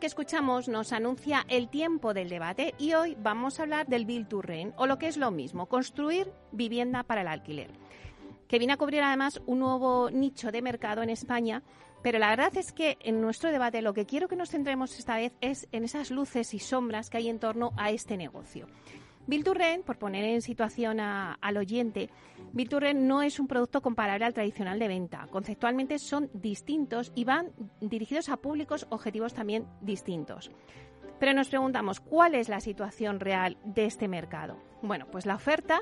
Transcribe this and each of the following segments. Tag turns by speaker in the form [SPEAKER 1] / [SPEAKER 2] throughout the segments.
[SPEAKER 1] Que escuchamos nos anuncia el tiempo del debate y hoy vamos a hablar del Bill to Rent, o lo que es lo mismo, construir vivienda para el alquiler, que viene a cubrir además un nuevo nicho de mercado en España, pero la verdad es que en nuestro debate lo que quiero que nos centremos esta vez es en esas luces y sombras que hay en torno a este negocio. Bill por poner en situación al oyente, Bill no es un producto comparable al tradicional de venta. Conceptualmente son distintos y van dirigidos a públicos objetivos también distintos. Pero nos preguntamos, ¿cuál es la situación real de este mercado? Bueno, pues la oferta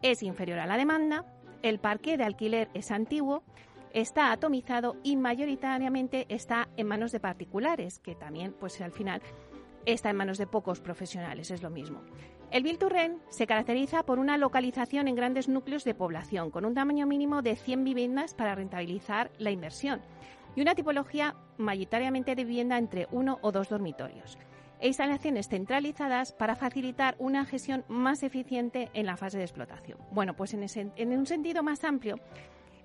[SPEAKER 1] es inferior a la demanda, el parque de alquiler es antiguo, está atomizado y mayoritariamente está en manos de particulares, que también, pues al final, está en manos de pocos profesionales, es lo mismo. El Bilturren se caracteriza por una localización en grandes núcleos de población, con un tamaño mínimo de 100 viviendas para rentabilizar la inversión y una tipología mayoritariamente de vivienda entre uno o dos dormitorios e instalaciones centralizadas para facilitar una gestión más eficiente en la fase de explotación. Bueno, pues en, en un sentido más amplio,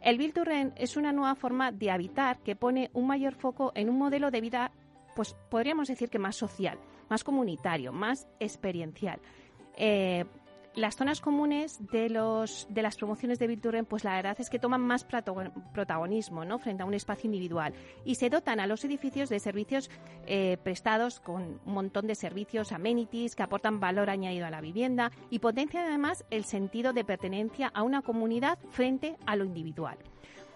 [SPEAKER 1] el Bilturren es una nueva forma de habitar que pone un mayor foco en un modelo de vida, pues podríamos decir que más social, más comunitario, más experiencial eh, las zonas comunes de, los, de las promociones de Bilturen, pues la verdad es que toman más protagonismo ¿no? frente a un espacio individual y se dotan a los edificios de servicios eh, prestados con un montón de servicios, amenities que aportan valor añadido a la vivienda y potencian además el sentido de pertenencia a una comunidad frente a lo individual.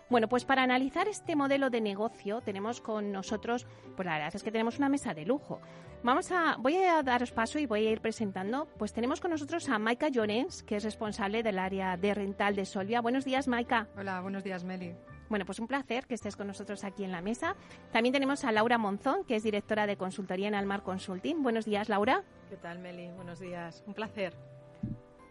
[SPEAKER 1] Bueno, pues para analizar este modelo de negocio tenemos con nosotros, pues la verdad es que tenemos una mesa de lujo. Vamos a, voy a daros paso y voy a ir presentando. Pues tenemos con nosotros a Maika Llorens, que es responsable del área de rental de Solvia. Buenos días, Maika.
[SPEAKER 2] Hola, buenos días, Meli.
[SPEAKER 1] Bueno, pues un placer que estés con nosotros aquí en la mesa. También tenemos a Laura Monzón, que es directora de consultoría en Almar Consulting. Buenos días, Laura.
[SPEAKER 3] ¿Qué tal, Meli? Buenos días. Un placer.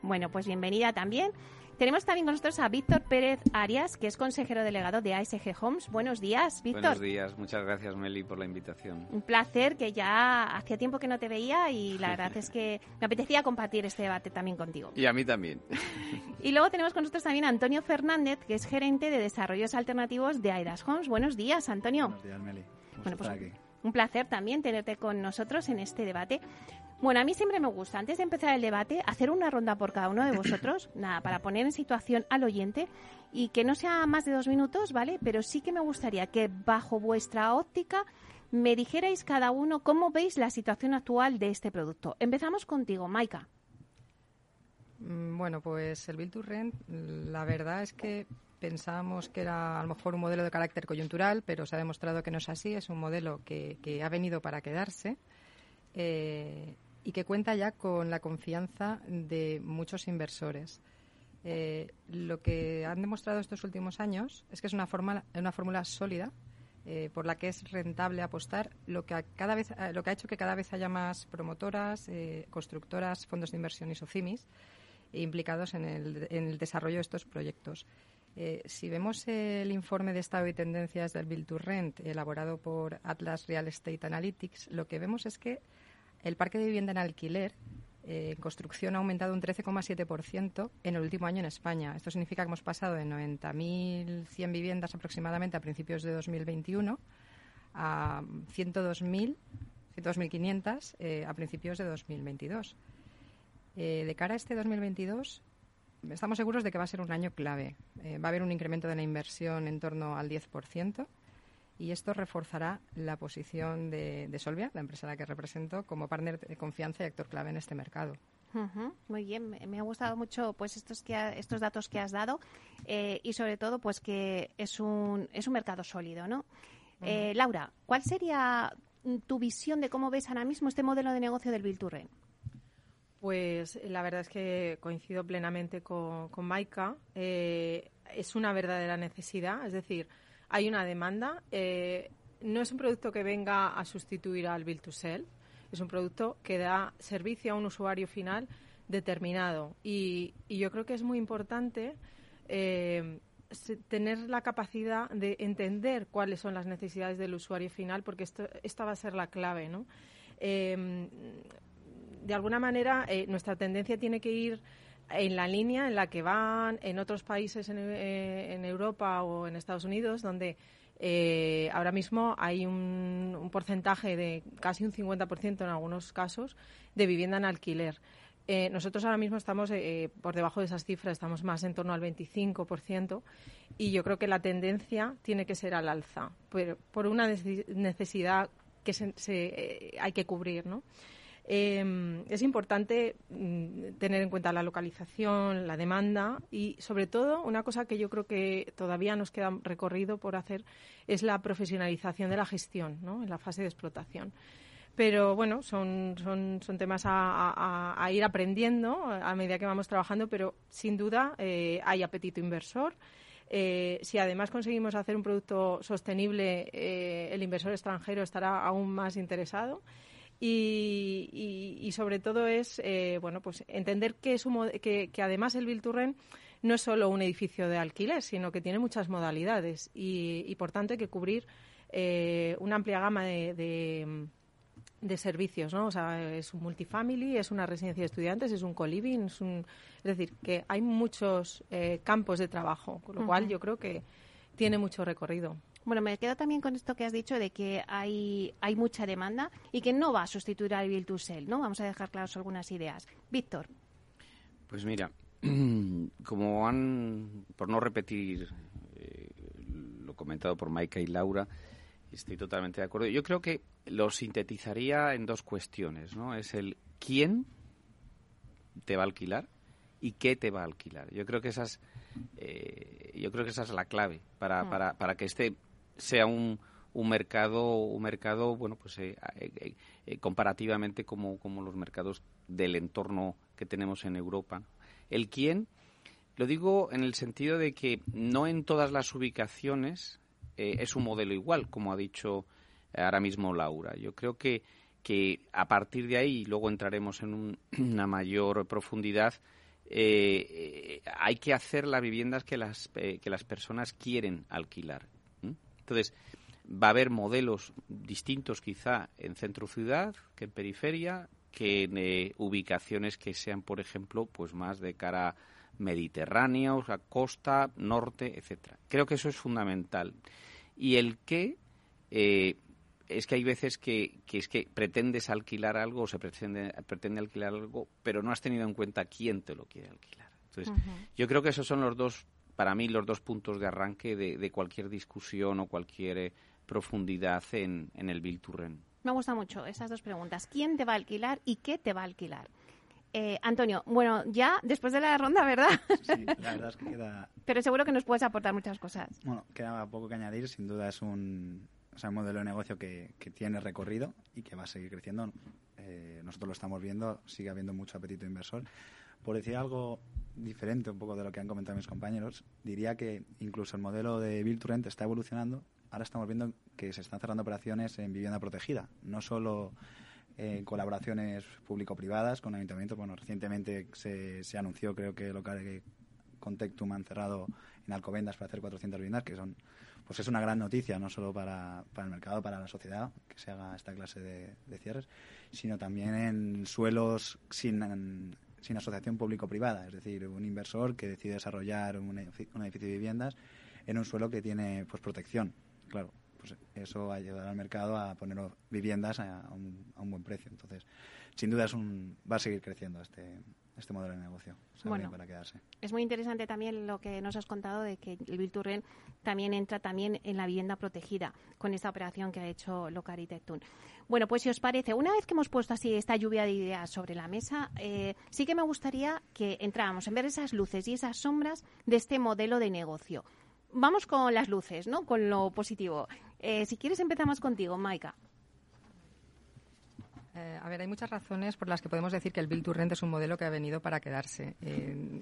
[SPEAKER 1] Bueno, pues bienvenida también. Tenemos también con nosotros a Víctor Pérez Arias, que es consejero delegado de ASG Homes. Buenos días, Víctor.
[SPEAKER 4] Buenos días, muchas gracias Meli por la invitación.
[SPEAKER 1] Un placer, que ya hacía tiempo que no te veía y la verdad es que me apetecía compartir este debate también contigo.
[SPEAKER 4] Y a mí también.
[SPEAKER 1] y luego tenemos con nosotros también a Antonio Fernández, que es gerente de desarrollos alternativos de Aidas Homes. Buenos días, Antonio.
[SPEAKER 5] Buenos días, Meli.
[SPEAKER 1] Bueno, pues un placer también tenerte con nosotros en este debate. Bueno, a mí siempre me gusta, antes de empezar el debate, hacer una ronda por cada uno de vosotros, nada, para poner en situación al oyente y que no sea más de dos minutos, ¿vale? Pero sí que me gustaría que bajo vuestra óptica me dijerais cada uno cómo veis la situación actual de este producto. Empezamos contigo, Maika.
[SPEAKER 2] Mm, bueno, pues el Bill to Rent, la verdad es que pensábamos que era a lo mejor un modelo de carácter coyuntural, pero se ha demostrado que no es así. Es un modelo que, ha venido para quedarse. Eh, y que cuenta ya con la confianza de muchos inversores. Eh, lo que han demostrado estos últimos años es que es una, forma, una fórmula sólida eh, por la que es rentable apostar, lo que, cada vez, lo que ha hecho que cada vez haya más promotoras, constructoras, fondos de inversión y SOCIMIS implicados en el, en el desarrollo de estos proyectos. Si vemos el informe de estado y tendencias del Build to Rent elaborado por Atlas Real Estate Analytics, lo que vemos es que el parque de vivienda en alquiler eh, en construcción ha aumentado un 13,7% en el último año en España. Esto significa que hemos pasado de 90.100 viviendas aproximadamente a principios de 2021 a 102.000, 102.500 eh, a principios de 2022. Eh, de cara a este 2022, estamos seguros de que va a ser un año clave. va a haber un incremento de la inversión en torno al 10% y esto reforzará la posición de, Solvia, la empresa a la que represento, como partner de confianza y actor clave en este mercado.
[SPEAKER 1] muy bien, me ha gustado mucho pues estos que estos datos que has dado eh, y sobre todo pues que es un es un mercado sólido, ¿no? Eh, Laura, ¿cuál sería tu visión de cómo ves ahora mismo este modelo de negocio del Bill
[SPEAKER 3] Pues la verdad es que coincido plenamente con, Maika. Eh, es una verdadera necesidad, es decir, hay una demanda. no es un producto que venga a sustituir al Bill to Sell, es un producto que da servicio a un usuario final determinado. Y, yo creo que es muy importante eh, tener la capacidad de entender cuáles son las necesidades del usuario final, porque esto, esta va a ser la clave. ¿no? De alguna manera, eh, nuestra tendencia tiene que ir en la línea en la que van en otros países en, eh, Europa o en Estados Unidos, donde eh, ahora mismo hay un, porcentaje de casi un 50% en algunos casos de vivienda en alquiler. Nosotros ahora mismo estamos por debajo de esas cifras, estamos más en torno al 25% y yo creo que la tendencia tiene que ser al alza, por una necesidad que se, hay que cubrir, ¿no? Eh, es importante mm, tener en cuenta la localización, la demanda y, sobre todo, una cosa que yo creo que todavía nos queda recorrido por hacer es la profesionalización de la gestión ¿no? en la fase de explotación. Pero bueno, son, son, son temas a, ir aprendiendo a medida que vamos trabajando, pero sin duda eh, hay apetito inversor. Eh, si además conseguimos hacer un producto sostenible, eh, el inversor extranjero estará aún más interesado. Y, sobre todo es eh, bueno pues entender que, es que, además el Bilturren no es solo un edificio de alquiler, sino que tiene muchas modalidades y, por tanto hay que cubrir eh, una amplia gama de, de, servicios, ¿no? O sea, es un multifamily, es una residencia de estudiantes, es un co-living, es, un, es decir, que hay muchos eh, campos de trabajo, con lo cual yo creo que tiene mucho recorrido.
[SPEAKER 1] Bueno, me quedo también con esto que has dicho de que hay, hay mucha demanda y que no va a sustituir al Build to Sell, ¿no? Vamos a dejar claras algunas ideas. Víctor.
[SPEAKER 4] Pues mira, como han, por no repetir eh, lo comentado por Maika y Laura, estoy totalmente de acuerdo. Yo creo que lo sintetizaría en dos cuestiones, ¿no? Es el quién te va a alquilar y qué te va a alquilar. Yo creo que esas, eh, yo creo que esa es la clave para, mm. para, para que este sea un, un mercado un mercado bueno pues eh, eh, eh, comparativamente como, como los mercados del entorno que tenemos en Europa el quién lo digo en el sentido de que no en todas las ubicaciones es un modelo igual como ha dicho ahora mismo Laura. Yo creo que que a partir de ahí luego entraremos en una mayor profundidad hay que hacer las viviendas que las que las personas quieren alquilar entonces, va a haber modelos distintos quizá en centro ciudad que en periferia, que en eh, ubicaciones que sean, por ejemplo, pues más de cara mediterránea, o sea, costa, norte, etcétera. Creo que eso es fundamental. Y el qué eh, es que hay veces que, que, es que pretendes alquilar algo o se pretende, pretende alquilar algo, pero no has tenido en cuenta quién te lo quiere alquilar. Entonces, yo creo que esos son los dos para mí los dos puntos de arranque de, cualquier discusión o cualquier eh, profundidad en, el Bill
[SPEAKER 1] Me gusta mucho esas dos preguntas. ¿Quién te va a alquilar y qué te va a alquilar? Eh, Antonio, bueno, ya después de la ronda, ¿verdad?
[SPEAKER 5] Sí, la verdad es que queda...
[SPEAKER 1] Pero seguro que nos puedes aportar muchas cosas.
[SPEAKER 5] Bueno, queda poco que añadir. Sin duda es un, modelo de negocio que, tiene recorrido y que va a seguir creciendo. Eh, nosotros lo estamos viendo, sigue habiendo mucho apetito inversor. Por decir algo diferente un poco de lo que han comentado mis compañeros, diría que incluso el modelo de Build to está evolucionando. Ahora estamos viendo que se están cerrando operaciones en vivienda protegida, no solo en colaboraciones público-privadas con ayuntamientos. Bueno, recientemente se, anunció, creo que local Contectum han cerrado en Alcobendas para hacer 400 viviendas, que son, pues es una gran noticia, no solo para, para el mercado, para la sociedad, que se haga esta clase de, de cierres, sino también en suelos sin sin asociación público-privada, es decir, un inversor que decide desarrollar un edificio, de viviendas en un suelo que tiene pues protección. Claro, pues eso ayudará al mercado a poner viviendas a, un, a un buen precio. Entonces, sin duda es un, va a seguir creciendo este, este modelo de negocio.
[SPEAKER 1] Bueno,
[SPEAKER 5] para quedarse.
[SPEAKER 1] es muy interesante también lo que nos has contado de que el Virturren también entra también en la vivienda protegida con esta operación que ha hecho Locaritectun. Bueno, pues si os parece, una vez que hemos puesto así esta lluvia de ideas sobre la mesa, eh, sí que me gustaría que entráramos en ver esas luces y esas sombras de este modelo de negocio. Vamos con las luces, ¿no? Con lo positivo. Eh, si quieres empezamos contigo, Maika.
[SPEAKER 2] Eh, a ver, hay muchas razones por las que podemos decir que el Build to Rent es un modelo que ha venido para quedarse. Eh,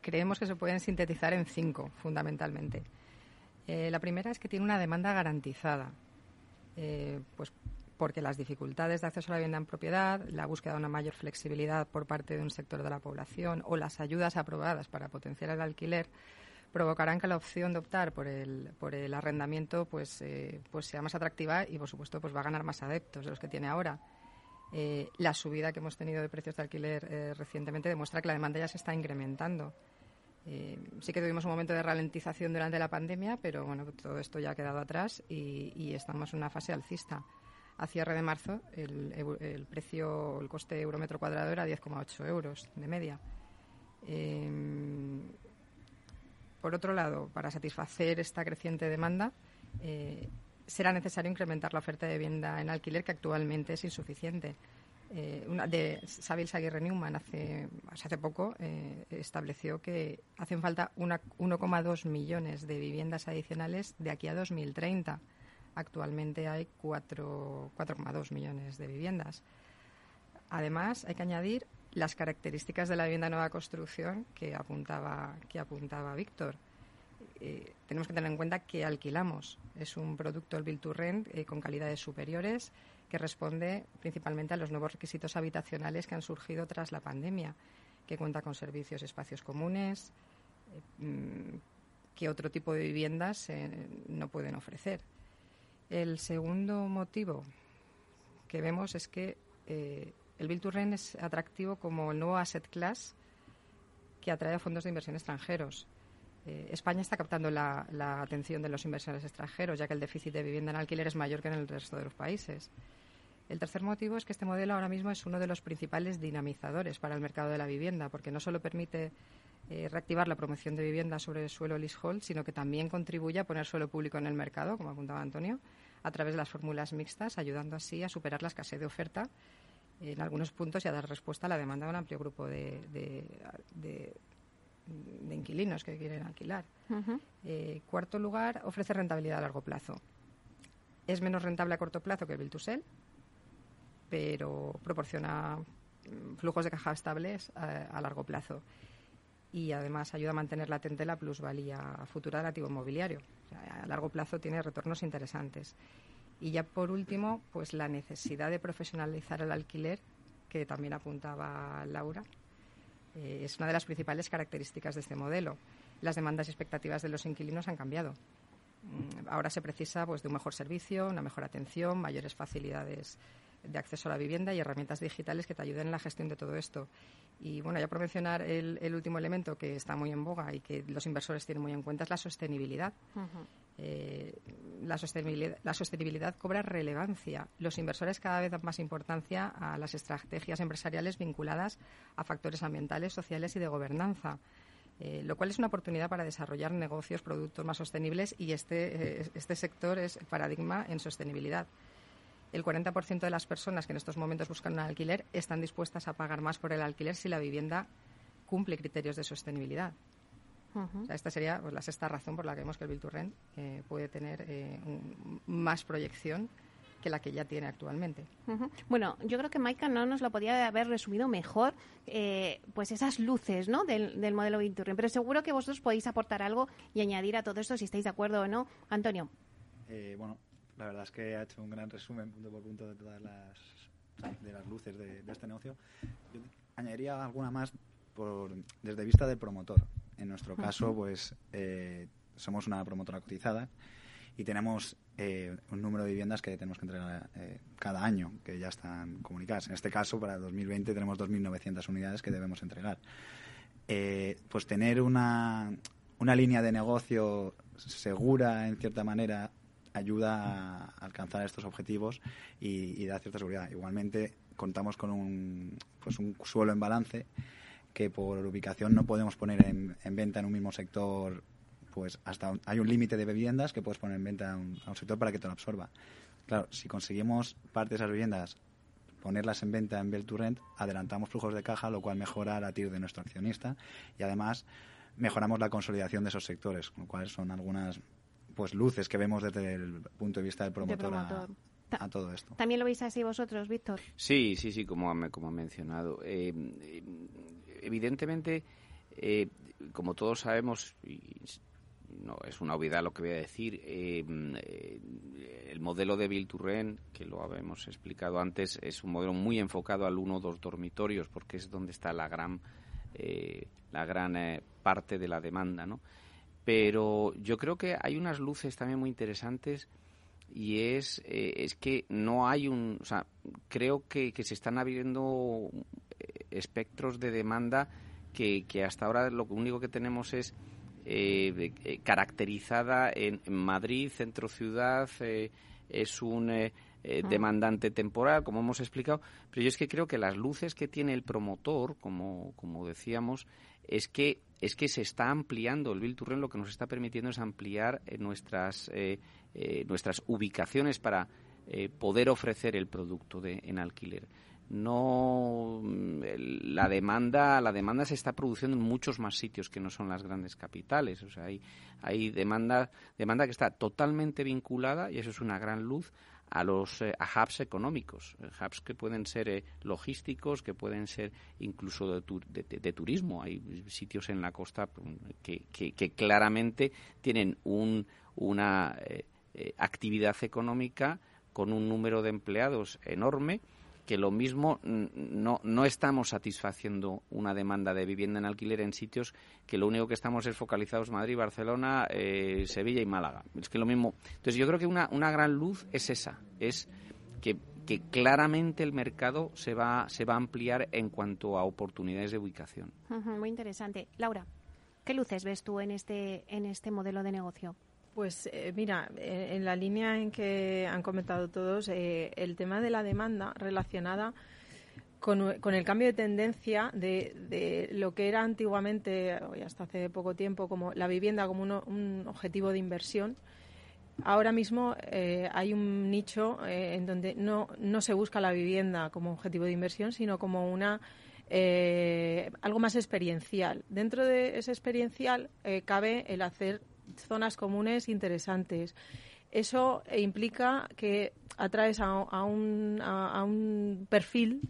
[SPEAKER 2] creemos que se pueden sintetizar en cinco, fundamentalmente. Eh, la primera es que tiene una demanda garantizada, pues porque las dificultades de acceso a la vivienda en propiedad, la búsqueda de una mayor flexibilidad por parte de un sector de la población o las ayudas aprobadas para potenciar el alquiler provocarán que la opción de optar por el, por el arrendamiento pues, pues sea más atractiva y, por supuesto, pues va a ganar más adeptos de los que tiene ahora. Eh, la subida que hemos tenido de precios de alquiler eh, recientemente demuestra que la demanda ya se está incrementando. Eh, sí que tuvimos un momento de ralentización durante la pandemia, pero bueno, todo esto ya ha quedado atrás y, estamos en una fase alcista. A cierre de marzo, el, precio, el coste euro metro cuadrado era 10,8 euros de media. por otro lado, para satisfacer esta creciente demanda, será necesario incrementar la oferta de vivienda en alquiler, que actualmente es insuficiente. Eh, una de Sabil Newman hace, hace poco eh, estableció que hacen falta 1,2 millones de viviendas adicionales de aquí a 2030. Actualmente hay 4,2 millones de viviendas. Además, hay que añadir las características de la vivienda nueva construcción que apuntaba, que apuntaba Víctor. Eh, tenemos que tener en cuenta que alquilamos. Es un producto, el Build to Rent, eh, con calidades superiores que responde principalmente a los nuevos requisitos habitacionales que han surgido tras la pandemia, que cuenta con servicios y espacios comunes eh, mm, que otro tipo de viviendas no pueden ofrecer. El segundo motivo que vemos es que el Build to Rent es atractivo como el nuevo asset class que atrae a fondos de inversión extranjeros. Eh, España está captando la, atención de los inversores extranjeros, ya que el déficit de vivienda en alquiler es mayor que en el resto de los países. El tercer motivo es que este modelo ahora mismo es uno de los principales dinamizadores para el mercado de la vivienda, porque no solo permite eh, reactivar la promoción de vivienda sobre el suelo leasehold, sino que también contribuye a poner suelo público en el mercado, como apuntaba Antonio, a través de las fórmulas mixtas, ayudando así a superar la escasez de oferta en algunos puntos y a dar respuesta a la demanda de un amplio grupo de, de inquilinos que quieren alquilar. Eh, cuarto lugar, ofrece rentabilidad a largo plazo. Es menos rentable a corto plazo que el Build pero proporciona mm, flujos de caja estables a, largo plazo. Y además ayuda a mantener latente la plusvalía futura del activo inmobiliario. a largo plazo tiene retornos interesantes. Y ya por último, pues la necesidad de profesionalizar el alquiler, que también apuntaba Laura, eh, es una de las principales características de este modelo. Las demandas y expectativas de los inquilinos han cambiado. Mm, ahora se precisa pues, de un mejor servicio, una mejor atención, mayores facilidades de acceso a la vivienda y herramientas digitales que te ayuden en la gestión de todo esto. Y bueno, ya por mencionar el, último elemento que está muy en boga y que los inversores tienen muy en cuenta es la sostenibilidad. Eh, la, sostenibilidad, la sostenibilidad cobra relevancia. Los inversores cada vez dan más importancia a las estrategias empresariales vinculadas a factores ambientales, sociales y de gobernanza. Eh, lo cual es una oportunidad para desarrollar negocios, productos más sostenibles y este, eh, este sector es paradigma en sostenibilidad. El 40% de las personas que en estos momentos buscan un alquiler están dispuestas a pagar más por el alquiler si la vivienda cumple criterios de sostenibilidad esta sería pues, la sexta razón por la que vemos que el Build eh, puede tener eh, más proyección que la que ya tiene actualmente.
[SPEAKER 1] Bueno, yo creo que Maika no nos lo podía haber resumido mejor, eh, pues esas luces ¿no? del, del modelo Build pero seguro que vosotros podéis aportar algo y añadir a todo esto si estáis de acuerdo o no. Antonio.
[SPEAKER 5] bueno, la verdad es que ha hecho un gran resumen punto por punto de todas las, de las luces de, este negocio. Yo añadiría alguna más por, desde vista del promotor. En nuestro caso, pues eh, somos una promotora cotizada y tenemos eh, un número de viviendas que tenemos que entregar eh, cada año, que ya están comunicadas. En este caso, para 2020 tenemos 2.900 unidades que debemos entregar. pues tener una, una línea de negocio segura, en cierta manera, ayuda a alcanzar estos objetivos y, y da cierta seguridad. Igualmente, contamos con un, pues un suelo en balance que por ubicación no podemos poner en, venta en un mismo sector pues hasta hay un límite de viviendas que puedes poner en venta a un, sector para que te lo absorba. Claro, si conseguimos parte de esas viviendas ponerlas en venta en Bell to Rent, adelantamos flujos de caja, lo cual mejora la TIR de nuestro accionista y además mejoramos la consolidación de esos sectores, con lo cual son algunas pues luces que vemos desde el punto de vista del promotor, A, todo esto.
[SPEAKER 1] ¿También lo veis así vosotros, Víctor?
[SPEAKER 4] Sí, sí, sí, como ha, como mencionado. Eh, evidentemente, eh, como todos sabemos, y no es una obviedad lo que voy a decir, eh, el modelo de Bilturren, que lo habíamos explicado antes, es un modelo muy enfocado al uno o dos dormitorios, porque es donde está la gran, la gran parte de la demanda, ¿no? Pero yo creo que hay unas luces también muy interesantes y es, eh, es que no hay un... O sea, creo que, que se están abriendo eh, espectros de demanda que, que hasta ahora lo único que tenemos es eh, caracterizada en, Madrid, centro ciudad, es un demandante temporal, como hemos explicado, pero yo es que creo que las luces que tiene el promotor, como, como decíamos, es que es que se está ampliando. El Bill lo que nos está permitiendo es ampliar eh, nuestras eh, eh, nuestras ubicaciones para poder ofrecer el producto de, en alquiler no mm, la demanda la demanda se está produciendo en muchos más sitios que no son las grandes capitales o sea hay hay demanda demanda que está totalmente vinculada y eso es una gran luz a los eh, hubs económicos, eh, hubs que pueden ser eh, logísticos, que pueden ser incluso de, turismo. Hay sitios en la costa mm, que, claramente tienen un, una actividad económica con un número de empleados enorme que lo mismo no, no estamos satisfaciendo una demanda de vivienda en alquiler en sitios que lo único que estamos es focalizados Madrid, Barcelona, eh, Sevilla y Málaga. Es que lo mismo. Entonces yo creo que una, una gran luz es esa, es que, que claramente el mercado se va, se va a ampliar en cuanto a oportunidades de ubicación.
[SPEAKER 1] muy interesante. Laura, ¿qué luces ves tú en este, en este modelo de negocio?
[SPEAKER 3] Pues eh, mira, en la línea en que han comentado todos, eh, el tema de la demanda relacionada con, el cambio de tendencia de, lo que era antiguamente, y hasta hace poco tiempo, como la vivienda como un objetivo de inversión. Ahora mismo eh, hay un nicho en donde no, no se busca la vivienda como objetivo de inversión, sino como una algo más experiencial. Dentro de ese experiencial cabe el hacer zonas comunes interesantes. Eso implica que atraes a, un, a, un, perfil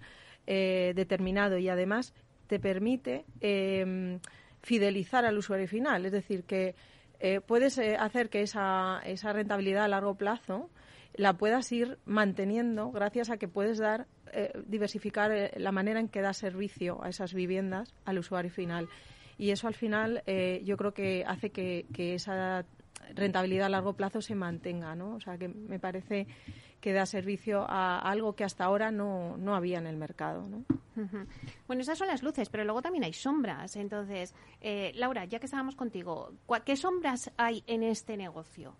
[SPEAKER 3] eh, determinado y además te permite em, fidelizar al usuario final. Es decir, que eh, puedes eh, hacer que esa, esa rentabilidad a largo plazo la puedas ir manteniendo gracias a que puedes dar diversificar la manera en que da servicio a esas viviendas al usuario final y eso al final eh, yo creo que hace que, esa rentabilidad a largo plazo se mantenga, ¿no? O sea, que me parece que da servicio a algo que hasta ahora no, no había en el mercado, ¿no?
[SPEAKER 1] Bueno, esas son las luces, pero luego también hay sombras. Entonces, eh, Laura, ya que estábamos contigo, ¿qué sombras hay en este negocio?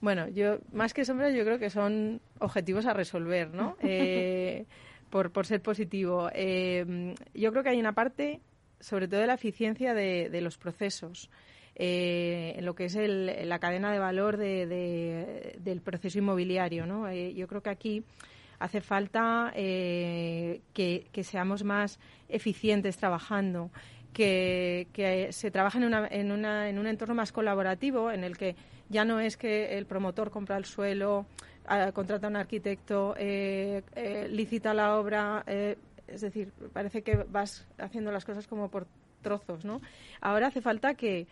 [SPEAKER 3] Bueno, yo más que sombras, yo creo que son objetivos a resolver, ¿no? Eh, por, por ser positivo. yo creo que hay una parte sobre todo de la eficiencia de, los procesos. Eh, en lo que es la cadena de valor del proceso inmobiliario. ¿no? Eh, yo creo que aquí hace falta eh, que, seamos más eficientes trabajando, que, se trabaje en, en, en, un entorno más colaborativo en el que ya no es que el promotor compra el suelo, ah, contrata a un arquitecto, licita la obra, es decir, parece que vas haciendo las cosas como por trozos, ¿no? Ahora hace falta que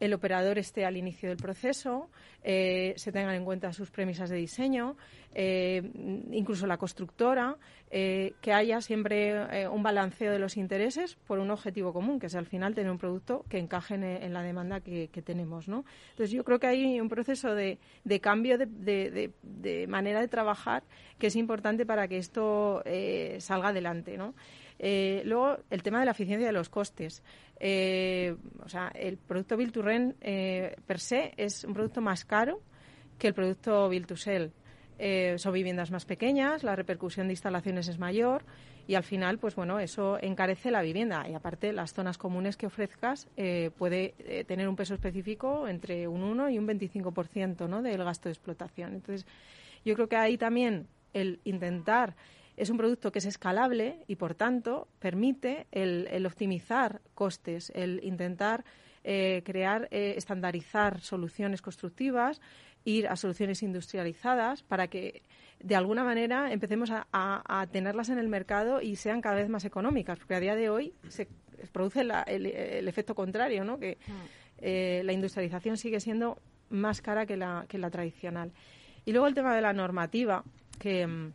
[SPEAKER 3] el operador esté al inicio del proceso, eh, se tengan en cuenta sus premisas de diseño, eh, incluso la constructora, eh, que haya siempre un balanceo de los intereses por un objetivo común, que es al final tener un producto que encaje en, la demanda que, tenemos. ¿no? Entonces yo creo que hay un proceso de, cambio de, manera de trabajar que es importante para que esto salga adelante. ¿no? Luego, el tema de la eficiencia de los costes. Eh, o sea, el producto Build to Rent eh, per se es un producto más caro que el producto Build to Sell. Eh, son viviendas más pequeñas, la repercusión de instalaciones es mayor y al final, pues bueno, eso encarece la vivienda y aparte las zonas comunes que ofrezcas eh, puede eh, tener un peso específico entre un 1 y un 25% ¿no? del gasto de explotación. Entonces, yo creo que ahí también el intentar es un producto que es escalable y, por tanto, permite el, optimizar costes, el intentar crear, estandarizar soluciones constructivas ir a soluciones industrializadas para que de alguna manera empecemos a, tenerlas en el mercado y sean cada vez más económicas, porque a día de hoy se produce el, efecto contrario, ¿no? que mm. eh, la industrialización sigue siendo más cara que la, que la tradicional. Y luego el tema de la normativa, que mm,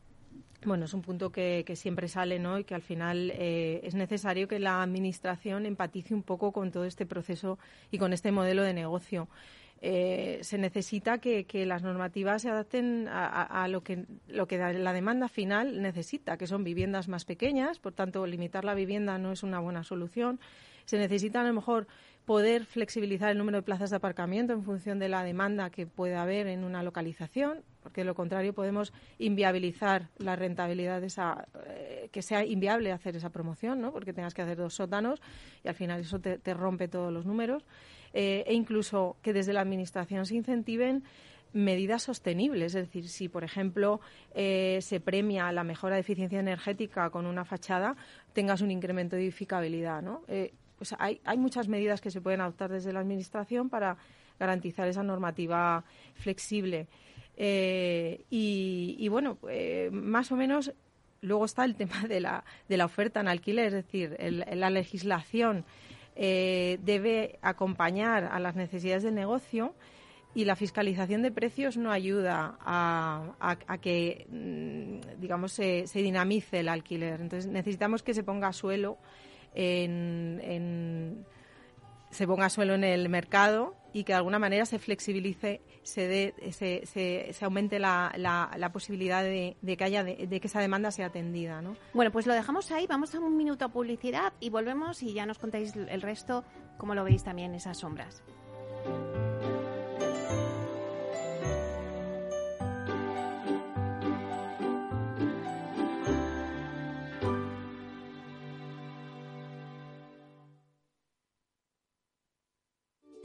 [SPEAKER 3] bueno, es un punto que, siempre sale, ¿no? Y que al final eh, es necesario que la Administración empatice un poco con todo este proceso y con este modelo de negocio. Eh, se necesita que, las normativas se adapten a, lo, que, lo que la demanda final necesita, que son viviendas más pequeñas, por tanto, limitar la vivienda no es una buena solución. Se necesita a lo mejor poder flexibilizar el número de plazas de aparcamiento en función de la demanda que pueda haber en una localización, porque de lo contrario podemos inviabilizar la rentabilidad de esa, eh, que sea inviable hacer esa promoción, ¿no? porque tengas que hacer dos sótanos y al final eso te rompe todos los números. Eh, e incluso que desde la Administración se incentiven medidas sostenibles. Es decir, si, por ejemplo, eh, se premia la mejora de eficiencia energética con una fachada, tengas un incremento de edificabilidad. ¿no? Hay, muchas medidas que se pueden adoptar desde la Administración para garantizar esa normativa flexible. y, bueno, más o menos luego está el tema de la, de la oferta en alquiler, es decir, la legislación eh, debe acompañar a las necesidades del negocio y la fiscalización de precios no ayuda a, que, mm, digamos, se, dinamice el alquiler. Entonces necesitamos que se ponga suelo se ponga suelo en el mercado y que de alguna manera se flexibilice, se, dé, se, aumente la, la, posibilidad de, que haya de, que esa demanda sea atendida. ¿no?
[SPEAKER 1] Bueno, pues lo dejamos ahí, vamos a un minuto a publicidad y volvemos y ya nos contáis el resto, cómo lo veis también esas sombras.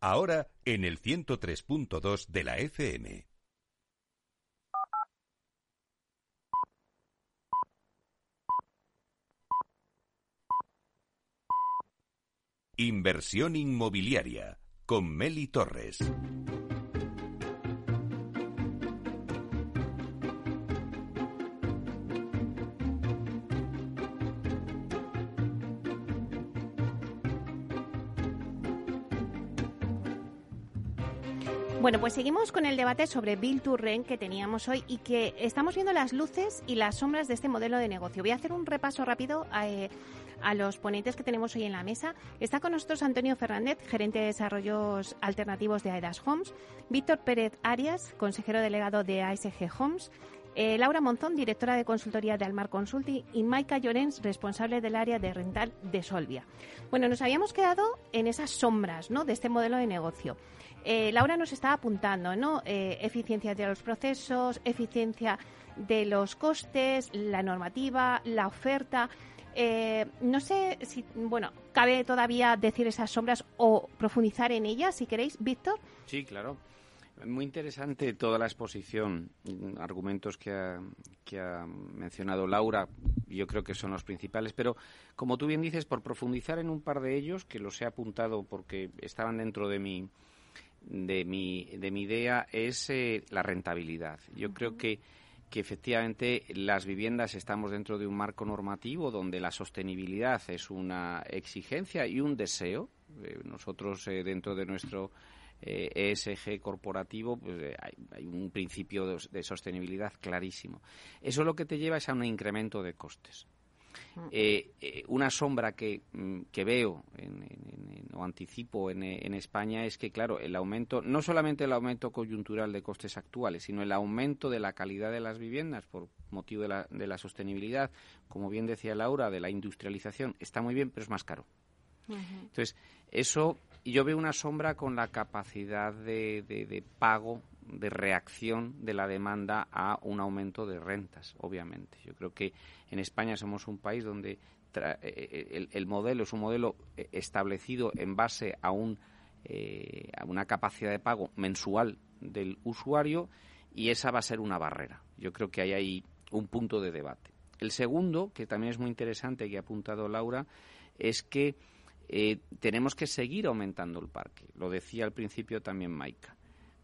[SPEAKER 6] ahora en el 103.2 de la FM. Inversión inmobiliaria con Meli Torres.
[SPEAKER 1] Bueno, pues seguimos con el debate sobre Bill to Rent que teníamos hoy y que estamos viendo las luces y las sombras de este modelo de negocio. Voy a hacer un repaso rápido eh, a los ponentes que tenemos hoy en la mesa. Está con nosotros Antonio Fernández, gerente de desarrollos alternativos de AEDAS Homes, Víctor Pérez Arias, consejero delegado de ASG Homes, eh, Laura Monzón, directora de consultoría de Almar Consulting, y Maika Llorens, responsable del área de rental de Solvia. Bueno, nos habíamos quedado en esas sombras ¿no? de este modelo de negocio. Eh, Laura nos estaba apuntando, ¿no? Eh, eficiencia de los procesos, eficiencia de los costes, la normativa, la oferta. No sé si, bueno, cabe todavía decir esas sombras o profundizar en ellas, si queréis, Víctor.
[SPEAKER 4] Sí, claro. Muy interesante toda la exposición, argumentos que ha, que ha mencionado Laura, yo creo que son los principales, pero como tú bien dices, por profundizar en un par de ellos, que los he apuntado porque estaban dentro de mi, de mi, de mi idea es eh, la rentabilidad. Yo creo que, que efectivamente las viviendas estamos dentro de un marco normativo donde la sostenibilidad es una exigencia y un deseo. Eh, nosotros eh, dentro de nuestro ESG e corporativo pues, hay, un principio de, sostenibilidad clarísimo. Eso lo que te lleva es a un incremento de costes. Eh, eh, una sombra que, mm, que veo o anticipo en, en, España es que, claro, el aumento, no solamente el aumento coyuntural de costes actuales, sino el aumento de la calidad de las viviendas por motivo de la, de la sostenibilidad, como bien decía Laura, de la industrialización, está muy bien, pero es más caro. Entonces, eso, yo veo una sombra con la capacidad de, de, pago de reacción de la demanda a un aumento de rentas, obviamente. Yo creo que en España somos un país donde eh, eh, el, modelo es un modelo eh, establecido en base a, un, a una capacidad de pago mensual del usuario y esa va a ser una barrera. Yo creo que hay ahí un punto de debate. El segundo, que también es muy interesante que ha apuntado Laura, es que tenemos que seguir aumentando el parque. Lo decía al principio también Maika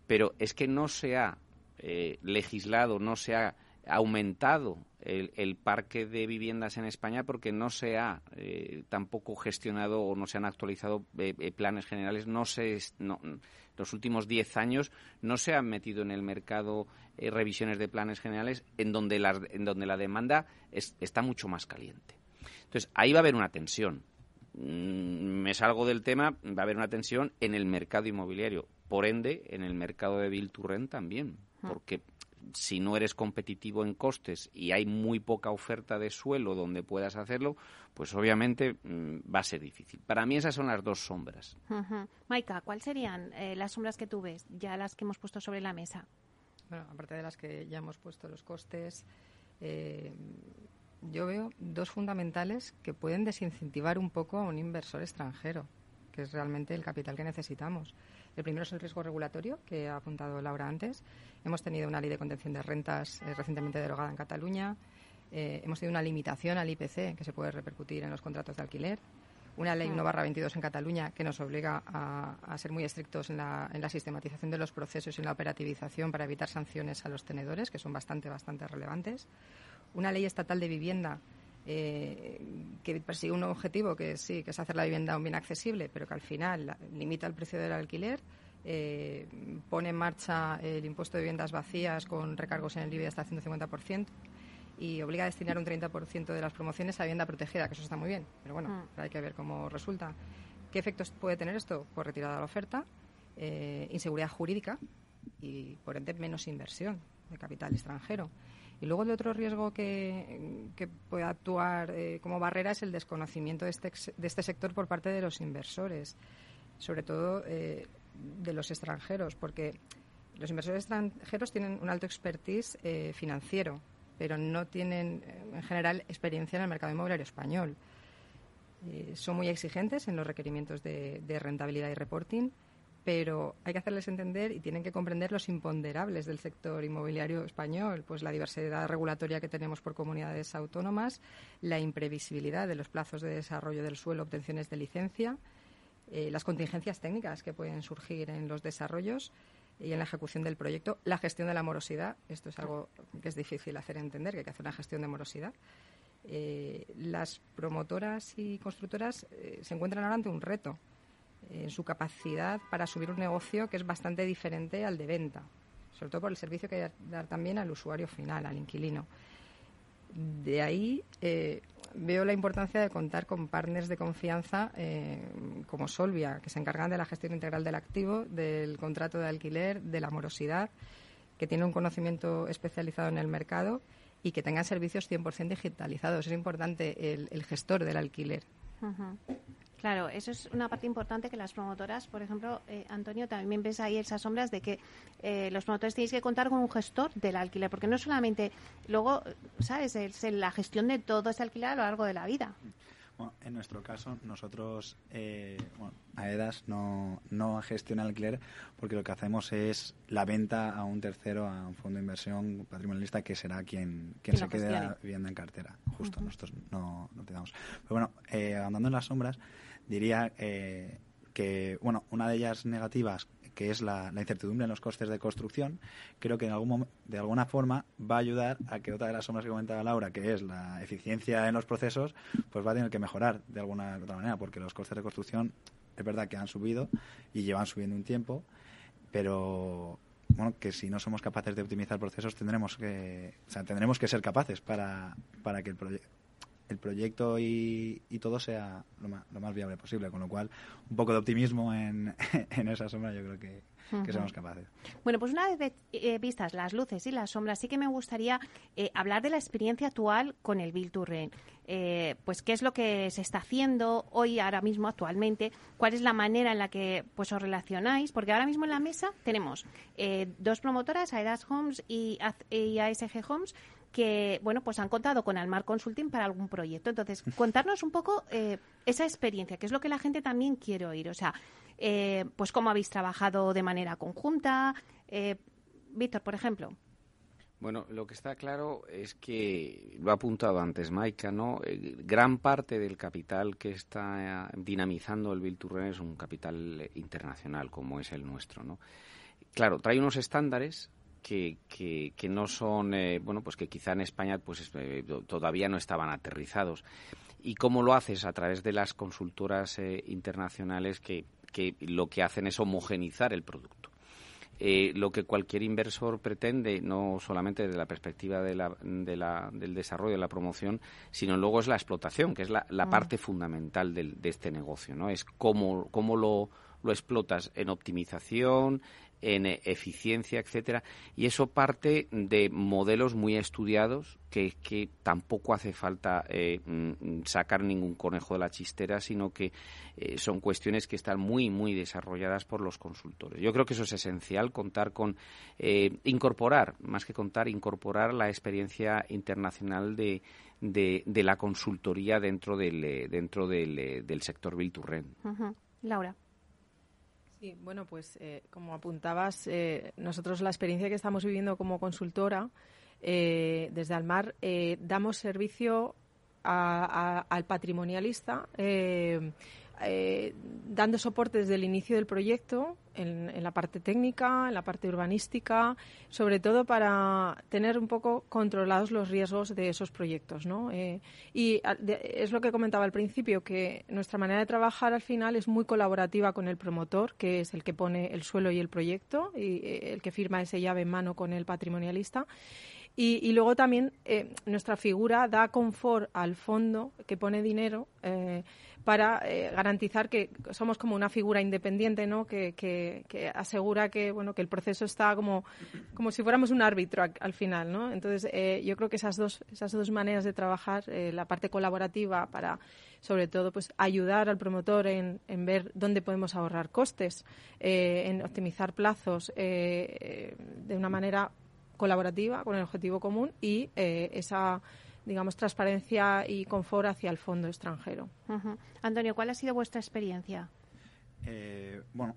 [SPEAKER 4] pero es que no se ha eh, legislado, no se ha aumentado el, parque de viviendas en España porque no se ha eh, tampoco gestionado o no se han actualizado eh, planes generales. No se, no, los últimos diez años no se han metido en el mercado revisiones de planes generales en donde la, en donde la demanda está mucho más caliente. Entonces, ahí va a haber una tensión. Mm, me salgo del tema, va a haber una tensión en el mercado inmobiliario por ende, en el mercado de Bill también, ah. porque si no eres competitivo en costes y hay muy poca oferta de suelo donde puedas hacerlo, pues obviamente mm, va a ser difícil. Para mí esas son las dos sombras.
[SPEAKER 1] Maika, ¿cuáles serían eh, las sombras que tú ves, ya las que hemos puesto sobre la mesa?
[SPEAKER 2] Bueno, aparte de las que ya hemos puesto los costes, eh, yo veo dos fundamentales que pueden desincentivar un poco a un inversor extranjero, que es realmente el capital que necesitamos. El primero es el riesgo regulatorio, que ha apuntado Laura antes. Hemos tenido una ley de contención de rentas eh, recientemente derogada en Cataluña. Eh, hemos tenido una limitación al IPC que se puede repercutir en los contratos de alquiler. Una ley 1 barra 22 en Cataluña que nos obliga a, ser muy estrictos en la, en la, sistematización de los procesos y en la operativización para evitar sanciones a los tenedores, que son bastante, bastante relevantes. Una ley estatal de vivienda eh, que persigue un objetivo que sí, que es hacer la vivienda un bien accesible, pero que al final limita el precio del alquiler, eh, pone en marcha el impuesto de viviendas vacías con recargos en el IBI hasta el 150% y obliga a destinar un 30% de las promociones a vivienda protegida, que eso está muy bien, pero bueno, mm. hay que ver cómo resulta. ¿Qué efectos puede tener esto? Pues retirada de la oferta, eh, inseguridad jurídica y, por ende, menos inversión de capital extranjero. Y luego el otro riesgo que, puede actuar eh, como barrera es el desconocimiento de este, de este sector por parte de los inversores, sobre todo eh, de los extranjeros, porque los inversores extranjeros tienen un alto expertise eh, financiero, pero no tienen en general experiencia en el mercado inmobiliario español. Eh, son muy exigentes en los requerimientos de, rentabilidad y reporting, pero hay que hacerles entender y tienen que comprender los imponderables del sector inmobiliario español, pues la diversidad regulatoria que tenemos por comunidades autónomas, la imprevisibilidad de los plazos de desarrollo del suelo, obtenciones de licencia, eh, las contingencias técnicas que pueden surgir en los desarrollos y en la ejecución del proyecto, la gestión de la morosidad, esto es algo que es difícil hacer entender, que hay que hacer una gestión de morosidad. Eh, las promotoras y constructoras eh, se encuentran ahora ante un reto en su capacidad para subir un negocio que es bastante diferente al de venta, sobre todo por el servicio que hay que dar también al usuario final, al inquilino. De ahí eh, veo la importancia de contar con partners de confianza eh, como Solvia, que se encargan de la gestión integral del activo, del contrato de alquiler, de la morosidad, que tiene un conocimiento especializado en el mercado y que tengan servicios 100% digitalizados. Es importante el, gestor del alquiler.
[SPEAKER 1] Claro, eso es una parte importante que las promotoras, por ejemplo, eh, Antonio, también ves ahí esas sombras de que eh, los promotores tenéis que contar con un gestor del alquiler, porque no solamente luego, ¿sabes? Es la gestión de todo ese alquiler a lo largo de la vida.
[SPEAKER 5] Bueno, en nuestro caso, nosotros, eh, bueno, AEDAS no, no gestiona el alquiler porque lo que hacemos es la venta a un tercero, a un fondo de inversión patrimonialista que será quien, quien se quede la vivienda en cartera. Justo, nosotros no, no te damos. Pero bueno, eh, andando en las sombras, diría eh, que, bueno, una de ellas negativas, que es la, incertidumbre en los costes de construcción, creo que en algún, de alguna forma va a ayudar a que otra de las sombras que comentaba Laura, que es la eficiencia en los procesos, pues va a tener que mejorar de alguna otra manera, porque los costes de construcción es verdad que han subido y llevan subiendo un tiempo, pero bueno, que si no somos capaces de optimizar procesos tendremos que, o sea, tendremos que ser capaces para, para que el proyecto el proyecto y, todo sea lo más, viable posible. Con lo cual, un poco de optimismo en, esa sombra yo creo que, que somos capaces.
[SPEAKER 1] Bueno, pues una vez eh, vistas las luces y las sombras, sí que me gustaría eh, hablar de la experiencia actual con el Bill to eh, pues qué es lo que se está haciendo hoy, ahora mismo, actualmente, cuál es la manera en la que pues os relacionáis, porque ahora mismo en la mesa tenemos dos promotoras, Aedas Homes y, y ASG Homes, que bueno pues han contado con Almar Consulting para algún proyecto. Entonces, contarnos un poco eh, esa experiencia, que es lo que la gente también quiere oír. O sea, eh, pues cómo habéis trabajado de manera conjunta. Eh, Víctor, por ejemplo.
[SPEAKER 4] Bueno, lo que está claro es que, lo ha apuntado antes Maika, ¿no? gran parte del capital que está dinamizando el Bilturren es un capital internacional, como es el nuestro, ¿no? Claro, trae unos estándares que, que, no son, eh, bueno, pues que quizá en España pues eh, todavía no estaban aterrizados. ¿Y cómo lo haces? A través de las consultoras eh, internacionales que, que lo que hacen es homogenizar el producto. lo que cualquier inversor pretende, no solamente desde la perspectiva de la, de la, del desarrollo, de la promoción, sino luego es la explotación, que es la, la mm. parte fundamental del, de este negocio, ¿no? Es cómo, cómo lo, lo explotas en optimización, en eficiencia, etcétera, y eso parte de modelos muy estudiados que, que tampoco hace falta eh, mm, sacar ningún conejo de la chistera, sino que eh, son cuestiones que están muy, muy desarrolladas por los consultores. Yo creo que eso es esencial, contar con, eh, incorporar, más que contar, incorporar la experiencia internacional de, de, la consultoría dentro del, dentro del, del sector Bilturren.
[SPEAKER 1] Laura.
[SPEAKER 3] Sí, bueno, pues eh, como apuntabas, eh, nosotros la experiencia que estamos viviendo como consultora eh, desde Almar, damos servicio al patrimonialista eh, dando soporte desde el inicio del proyecto, en, la parte técnica, en la parte urbanística, sobre todo para tener un poco controlados los riesgos de esos proyectos. ¿no? Eh, y es lo que comentaba al principio, que nuestra manera de trabajar al final es muy colaborativa con el promotor, que es el que pone el suelo y el proyecto, y eh, el que firma ese llave en mano con el patrimonialista. Y, luego también nuestra figura da confort al fondo que pone dinero para eh, garantizar que somos como una figura independiente, ¿no? Que, que, asegura que bueno que el proceso está como, como si fuéramos un árbitro al, final, ¿no? Entonces eh, yo creo que esas dos esas dos maneras de trabajar, eh, la parte colaborativa para sobre todo pues ayudar al promotor en, en ver dónde podemos ahorrar costes, en optimizar plazos de una manera colaborativa con el objetivo común y esa digamos, transparencia y confort hacia el fondo extranjero.
[SPEAKER 1] Antonio, ¿cuál ha sido vuestra experiencia?
[SPEAKER 5] Eh, bueno,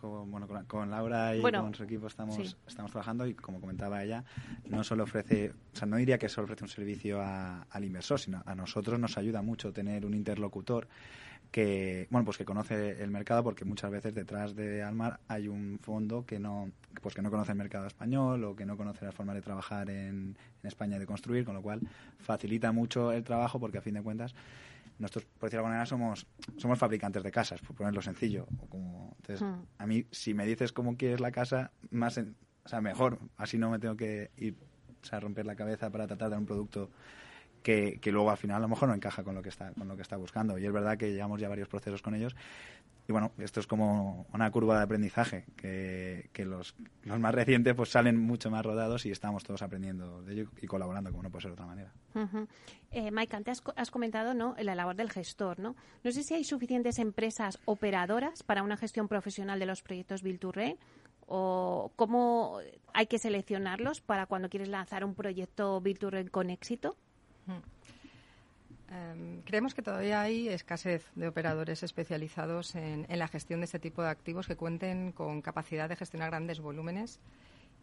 [SPEAKER 5] con, bueno, con, Laura y con su equipo estamos, estamos trabajando y como comentaba ella, no solo ofrece, o sea, no diría que solo ofrece un servicio al inversor, sino a nosotros nos ayuda mucho tener un interlocutor que bueno pues que conoce el mercado porque muchas veces detrás de Almar hay un fondo que no pues que no conoce el mercado español o que no conoce las formas de trabajar en, en España y de construir con lo cual facilita mucho el trabajo porque a fin de cuentas nosotros por decirlo de alguna manera somos somos fabricantes de casas por ponerlo sencillo como entonces hmm. a mí si me dices cómo quieres la casa más o sea mejor así no me tengo que ir o sea, romper la cabeza para tratar de dar un producto que, luego al final a lo mejor no encaja con lo que está con lo que está buscando. Y es verdad que llevamos ya varios procesos con ellos. Y bueno esto es como una curva de aprendizaje que, los, los más recientes pues salen mucho más rodados y estamos todos aprendiendo de ello y colaborando como no puede ser de otra manera.
[SPEAKER 1] Eh, Mike antes has, comentado no la labor del gestor no no sé si hay suficientes empresas operadoras para una gestión profesional de los proyectos Build to o cómo hay que seleccionarlos para cuando quieres lanzar un proyecto Build to con éxito
[SPEAKER 2] Em, creemos que todavía hay escasez de operadores especializados en, la gestión de este tipo de activos que cuenten con capacidad de gestionar grandes volúmenes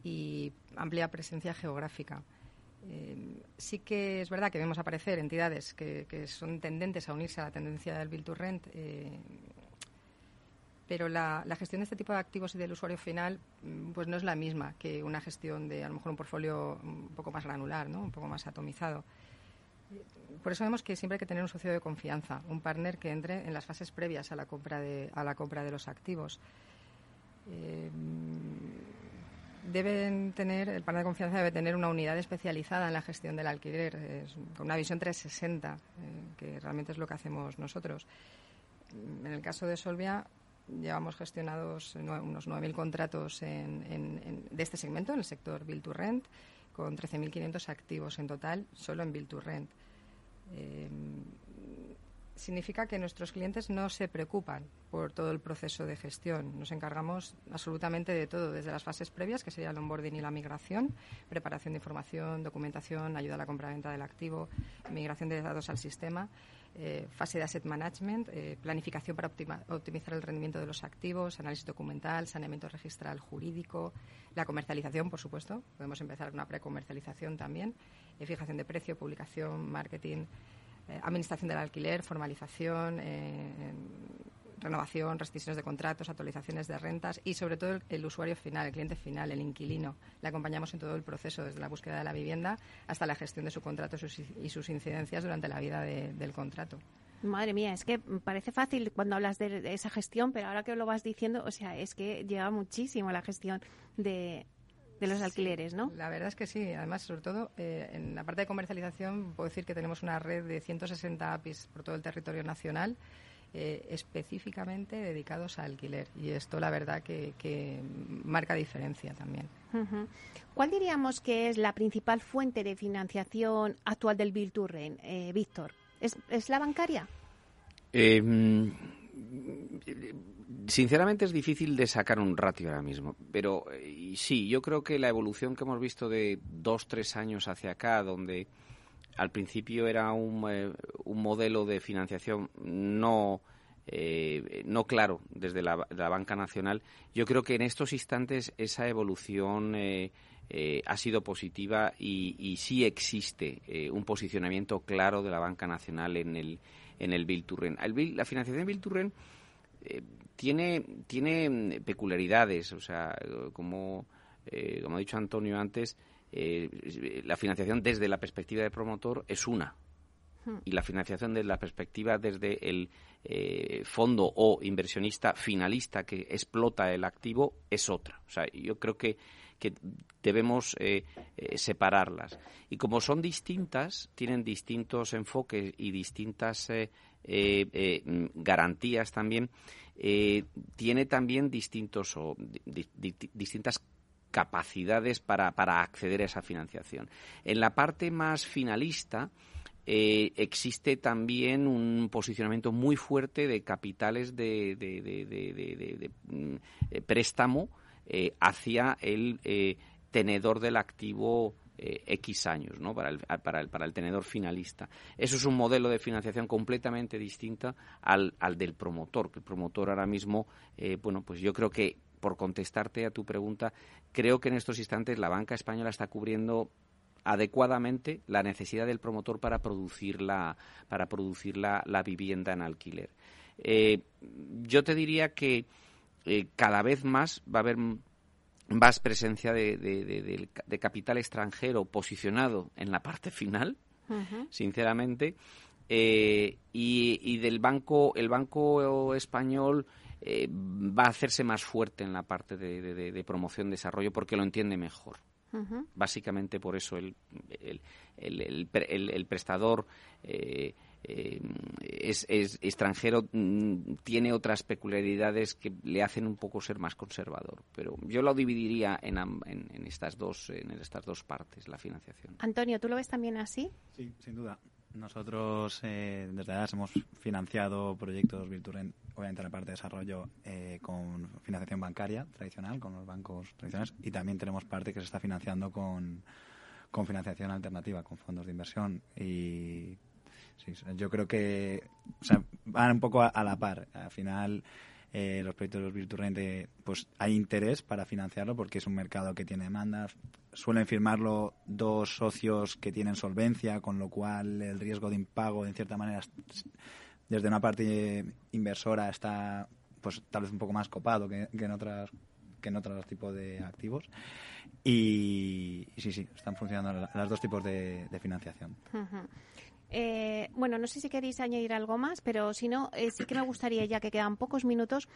[SPEAKER 2] y amplia presencia geográfica. Em, sí que es verdad que vemos aparecer entidades que, son tendentes a unirse a la tendencia del Build to Rent, eh, pero la, gestión de este tipo de activos y del usuario final mm, pues no es la misma que una gestión de a lo mejor un portfolio un poco más granular, ¿no? un poco más atomizado. Por eso vemos que siempre hay que tener un socio de confianza, un partner que entre en las fases previas a la compra de, a la compra de los activos. Eh, deben tener, el partner de confianza debe tener una unidad especializada en la gestión del alquiler, con una visión 360, eh, que realmente es lo que hacemos nosotros. En el caso de Solvia, llevamos gestionados unos 9.000 contratos de este segmento, en el sector Build to Rent, con 13.500 activos en total, solo en Build to Rent. Eh, significa que nuestros clientes no se preocupan por todo el proceso de gestión. Nos encargamos absolutamente de todo, desde las fases previas, que sería el onboarding y la migración, preparación de información, documentación, ayuda a la compra-venta del activo, migración de datos al sistema, eh, fase de asset management, eh, planificación para optimizar el rendimiento de los activos, análisis documental, saneamiento registral jurídico, la comercialización, por supuesto. Podemos empezar una precomercialización también, eh, fijación de precio, publicación, marketing, administración del alquiler, formalización, renovación, restricciones de contratos, actualizaciones de rentas y sobre todo el, usuario final, el cliente final, el inquilino. Le acompañamos en todo el proceso, desde la búsqueda de la vivienda hasta la gestión de su contrato y sus incidencias durante la vida del contrato.
[SPEAKER 1] Madre mía, es que parece fácil cuando hablas de, esa gestión, pero ahora que lo vas diciendo, o sea, es que lleva muchísimo la gestión de, los alquileres, ¿no?
[SPEAKER 2] La verdad es que sí. Además, sobre todo, eh, en la parte de comercialización, puedo decir que tenemos una red de 160 APIs por todo el territorio nacional eh, específicamente dedicados a alquiler. Y esto, la verdad, que, marca diferencia también.
[SPEAKER 1] ¿Cuál diríamos que es la principal fuente de financiación actual del Bill Turren, eh, Víctor? ¿Es, la bancaria?
[SPEAKER 4] Em, sinceramente es difícil de sacar un ratio ahora mismo, pero eh, sí, yo creo que la evolución que hemos visto de dos, tres años hacia acá, donde al principio era un, eh, un modelo de financiación no, eh, no claro desde la, banca nacional. Yo creo que en estos instantes esa evolución eh, ha sido positiva y, sí existe un posicionamiento claro de la banca nacional en el, en el Bill Turren. la financiación Bill Turren tiene, tiene peculiaridades, o sea, como, como ha dicho Antonio antes, eh, la financiación desde la perspectiva del promotor es una hmm. y la financiación desde la perspectiva desde el eh, fondo o inversionista finalista que explota el activo es otra. O sea, yo creo que, que debemos eh, separarlas. Y como son distintas, tienen distintos enfoques y distintas garantías también, tiene también distintos o distintas capacidades para, para acceder a esa financiación. En la parte más finalista, eh, existe también un posicionamiento muy fuerte de capitales de, de, mm, préstamo eh, hacia el eh, tenedor del activo X años ¿no? para, el, para, el, para el tenedor finalista. Eso es un modelo de financiación completamente distinto al, al del promotor, que el promotor ahora mismo, bueno, pues yo creo que, por contestarte a tu pregunta, creo que en estos instantes la banca española está cubriendo adecuadamente la necesidad del promotor para producir la, para producir la, la vivienda en alquiler. Eh, yo te diría que eh, cada vez más va a haber más presencia de, de, capital extranjero posicionado en la parte final, sinceramente, eh, y, del banco, el banco español eh, va a hacerse más fuerte en la parte de, promoción desarrollo porque lo entiende mejor. Básicamente por eso el, el, el, el prestador eh, eh, es, extranjero mm, tiene otras peculiaridades que le hacen un poco ser más conservador. Pero yo lo dividiría en, en, estas, dos, en estas dos partes, la financiación.
[SPEAKER 1] Antonio, ¿tú lo ves también así?
[SPEAKER 5] Sí, sin duda. Nosotros eh, desde ADAS hemos financiado proyectos Virturen, obviamente en la parte de desarrollo, eh, con financiación bancaria tradicional, con los bancos tradicionales, y también tenemos parte que se está financiando con, con financiación alternativa, con fondos de inversión. Y Sí, yo creo que van un poco a, la par. Al final, eh, los proyectos de los Virturrente, pues hay interés para financiarlo porque es un mercado que tiene demanda. Suelen firmarlo dos socios que tienen solvencia, con lo cual el riesgo de impago, en cierta manera, desde una parte inversora está pues tal vez un poco más copado que, en otras que en otros tipos de activos. Y, sí, sí, están funcionando los dos tipos de, financiación.
[SPEAKER 1] Eh, bueno, no sé si queréis añadir algo más, pero si no, eh, sí que me gustaría, ya que quedan pocos minutos,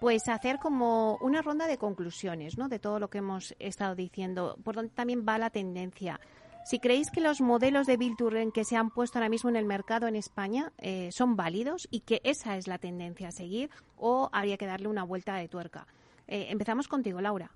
[SPEAKER 1] pues hacer como una ronda de conclusiones, ¿no? De todo lo que hemos estado diciendo, por donde también va la tendencia. Si creéis que los modelos de Bill que se han puesto ahora mismo en el mercado en España eh, son válidos y que esa es la tendencia a seguir, o habría que darle una vuelta de tuerca. empezamos contigo, Laura.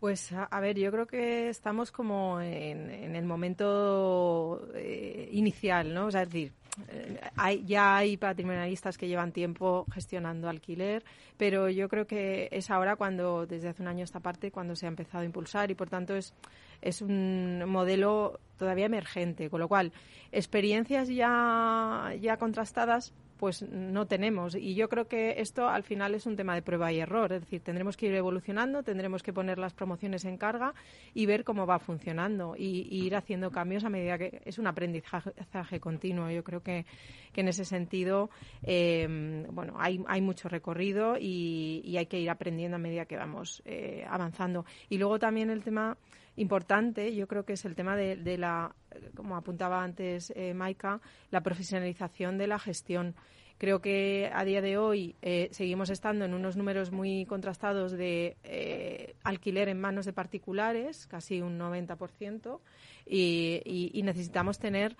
[SPEAKER 3] Pues a, ver, yo creo que estamos como en, el momento eh, inicial, ¿no? O sea, es decir, eh, hay, ya hay patrimonialistas que llevan tiempo gestionando alquiler, pero yo creo que es ahora cuando, desde hace un año esta parte, cuando se ha empezado a impulsar y por tanto es, es un modelo todavía emergente, con lo cual experiencias ya, ya contrastadas pues no tenemos. Y yo creo que esto al final es un tema de prueba y error. Es decir, tendremos que ir evolucionando, tendremos que poner las promociones en carga y ver cómo va funcionando y, ir haciendo cambios a medida que es un aprendizaje continuo. Yo creo que, que en ese sentido, eh, bueno, hay, hay mucho recorrido y, hay que ir aprendiendo a medida que vamos eh, avanzando. Y luego también el tema importante, yo creo que es el tema de, la, como apuntaba antes eh, Maika, la profesionalización de la gestión. Creo que a día de hoy eh, seguimos estando en unos números muy contrastados de eh, alquiler en manos de particulares, casi un 90%, y, y, necesitamos tener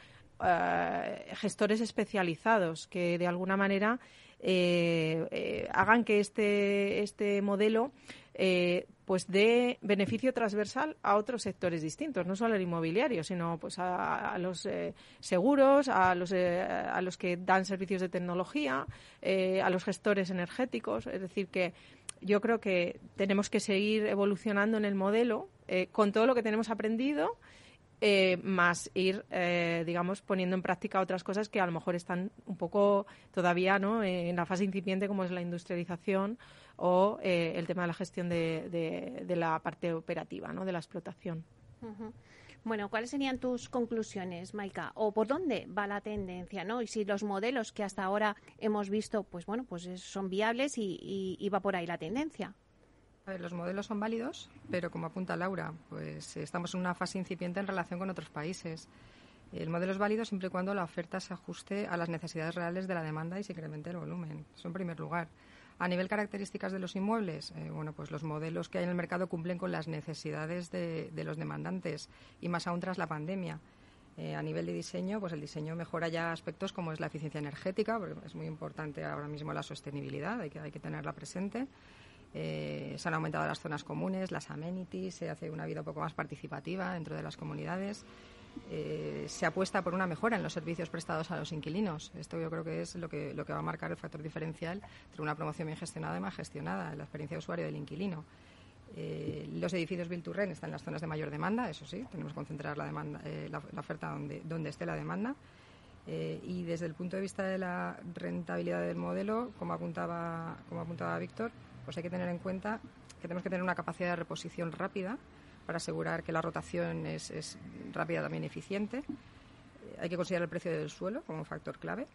[SPEAKER 3] gestores especializados que de alguna manera hagan que este, este modelo pues dé beneficio transversal a otros sectores distintos, no solo el inmobiliario, sino pues a, los eh, seguros, a los, eh, a los que dan servicios de tecnología, eh, a los gestores energéticos. Es decir, que yo creo que tenemos que seguir evolucionando en el modelo con todo lo que tenemos aprendido. más ir, digamos, poniendo en práctica otras cosas que a lo mejor están un poco todavía ¿no? en la fase incipiente, como es la industrialización o eh, el tema de la gestión de, de, la parte operativa, ¿no? de la explotación.
[SPEAKER 1] Bueno, ¿cuáles serían tus conclusiones, Maika? ¿O por dónde va la tendencia, no? Y si los modelos que hasta ahora hemos visto, pues bueno, pues son viables y, va por ahí la tendencia.
[SPEAKER 2] los modelos son válidos, pero como apunta Laura, pues estamos en una fase incipiente en relación con otros países. El modelo es válido siempre y cuando la oferta se ajuste a las necesidades reales de la demanda y se incremente el volumen. Eso en primer lugar. A nivel características de los inmuebles, eh, bueno, pues los modelos que hay en el mercado cumplen con las necesidades de, los demandantes y más aún tras la pandemia. Eh, a nivel de diseño, pues el diseño mejora ya aspectos como es la eficiencia energética, porque es muy importante ahora mismo la sostenibilidad, hay que, hay que tenerla presente. Eh, se han aumentado las zonas comunes, las amenities, se hace una vida un poco más participativa dentro de las comunidades. Eh, se apuesta por una mejora en los servicios prestados a los inquilinos. Esto yo creo que es lo que, lo que va a marcar el factor diferencial entre una promoción bien gestionada y mal gestionada, la experiencia de usuario del inquilino. Eh, los edificios Build están en las zonas de mayor demanda, eso sí, tenemos que concentrar la, demanda, eh, la, oferta donde, donde esté la demanda. Y desde el punto de vista de la rentabilidad del modelo, como apuntaba, como apuntaba Víctor, pues hay que tener en cuenta que tenemos que tener una capacidad de reposición rápida para asegurar que la rotación es, es rápida también eficiente. hay que considerar el precio del suelo como un factor clave,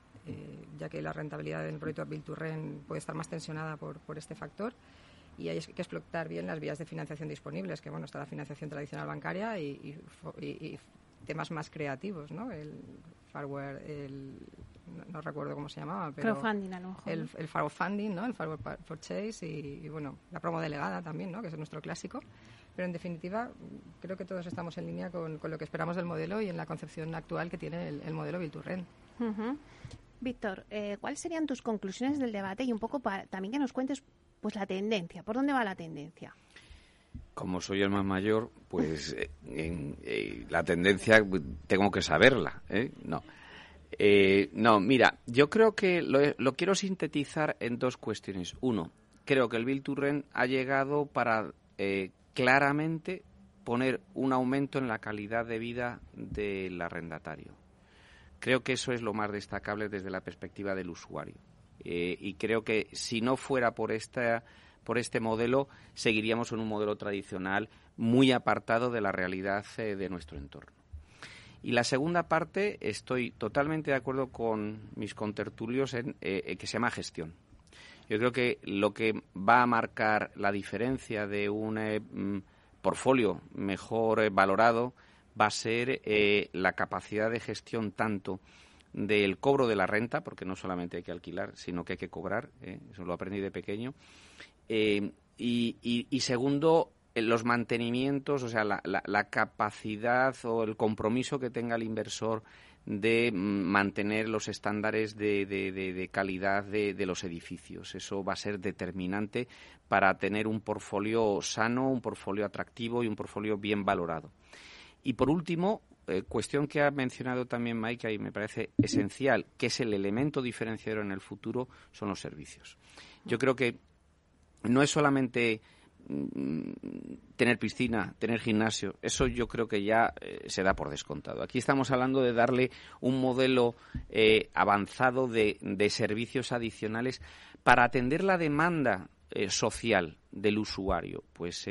[SPEAKER 2] ya que la rentabilidad del proyecto to puede estar más tensionada por, por este factor y hay que explotar bien las vías de financiación disponibles, que bueno, está la financiación tradicional bancaria y, temas más creativos, ¿no? El hardware, el no, recuerdo cómo se llamaba, pero
[SPEAKER 1] crowdfunding a lo mejor,
[SPEAKER 2] el, el crowdfunding, ¿no? El forward purchase y, y, bueno, la promo delegada también, ¿no? Que es nuestro clásico. Pero en definitiva, creo que todos estamos en línea con, con lo que esperamos del modelo y en la concepción actual que tiene el, modelo Build
[SPEAKER 1] Víctor, eh, ¿cuáles serían tus conclusiones del debate y un poco para, también que nos cuentes pues la tendencia. ¿Por dónde va la tendencia?
[SPEAKER 4] Como soy el más mayor, pues eh, eh, la tendencia tengo que saberla. ¿eh? No. no, mira, yo creo que lo, quiero sintetizar en dos cuestiones. Uno, creo que el Bill Turren ha llegado para claramente poner un aumento en la calidad de vida del arrendatario. Creo que eso es lo más destacable desde la perspectiva del usuario. Eh, y creo que si no fuera por por este modelo seguiríamos en un modelo tradicional muy apartado de la realidad eh, de nuestro entorno. Y la segunda parte, estoy totalmente de acuerdo con mis contertulios en eh, que se llama gestión. Yo creo que lo que va a marcar la diferencia de un mm, portfolio mejor valorado va a ser la capacidad de gestión tanto del cobro de la renta, porque no solamente hay que alquilar, sino que hay que cobrar, ¿eh? eso lo aprendí de pequeño. Eh, y, segundo, eh, los mantenimientos, o sea, la, capacidad o el compromiso que tenga el inversor de mantener los estándares de, calidad de, de, los edificios. Eso va a ser determinante para tener un portfolio sano, un portfolio atractivo y un portfolio bien valorado. Y por último, eh, cuestión que ha mencionado también Mike y me parece esencial, que es el elemento diferenciador en el futuro, son los servicios. Yo creo que no es solamente tener piscina, tener gimnasio, eso yo creo que ya eh, se da por descontado. Aquí estamos hablando de darle un modelo eh, avanzado de, servicios adicionales para atender la demanda social del usuario. Pues